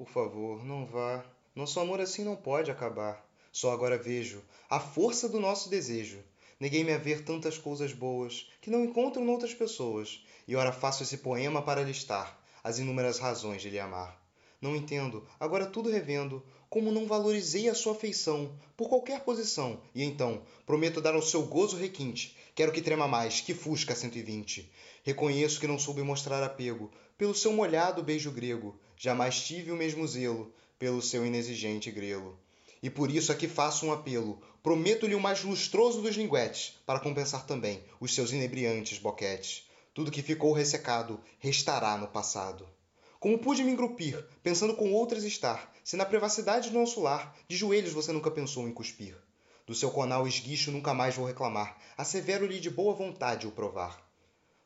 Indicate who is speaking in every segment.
Speaker 1: Por favor, não vá. Nosso amor assim não pode acabar. Só agora vejo a força do nosso desejo. Neguei-me a ver tantas coisas boas que não encontro noutras pessoas, e ora faço esse poema para listar as inúmeras razões de lhe amar. Não entendo, agora tudo revendo, como não valorizei a sua afeição por qualquer posição, e então prometo dar ao seu gozo requinte. Quero que trema mais que Fusca 120. Reconheço que não soube mostrar apego pelo seu molhado beijo grego, jamais tive o mesmo zelo pelo seu inexigente grelo. E por isso aqui faço um apelo. Prometo-lhe o mais lustroso dos linguetes, para compensar também os seus inebriantes boquetes. Tudo que ficou ressecado restará no passado. Como pude me engrupir, pensando com outras estar, se na privacidade do nosso lar, de joelhos você nunca pensou em cuspir? Do seu conal esguicho nunca mais vou reclamar, assevero-lhe de boa vontade o provar.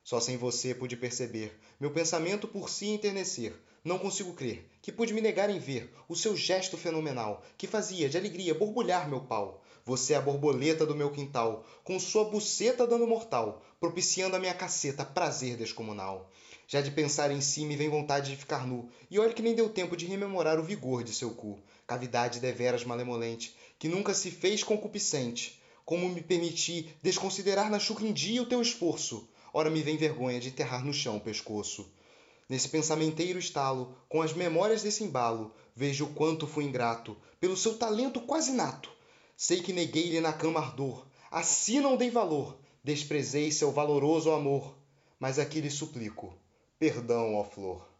Speaker 1: Só sem você pude perceber, meu pensamento por si enternecer. Não consigo crer que pude me negar em ver o seu gesto fenomenal, que fazia de alegria borbulhar meu pau. Você é a borboleta do meu quintal, com sua buceta dando mortal, propiciando a minha caceta prazer descomunal. Já de pensar em si me vem vontade de ficar nu, e olha que nem deu tempo de rememorar o vigor de seu cu, cavidade deveras malemolente, que nunca se fez concupiscente. Como me permiti desconsiderar na chucra em dia o teu esforço? Ora me vem vergonha de enterrar no chão o pescoço. Nesse pensamenteiro estalo, com as memórias desse embalo, vejo o quanto fui ingrato, pelo seu talento quase nato. Sei que neguei-lhe na cama ardor, assim não dei valor, desprezei seu valoroso amor. Mas aqui lhe suplico, perdão, ó flor.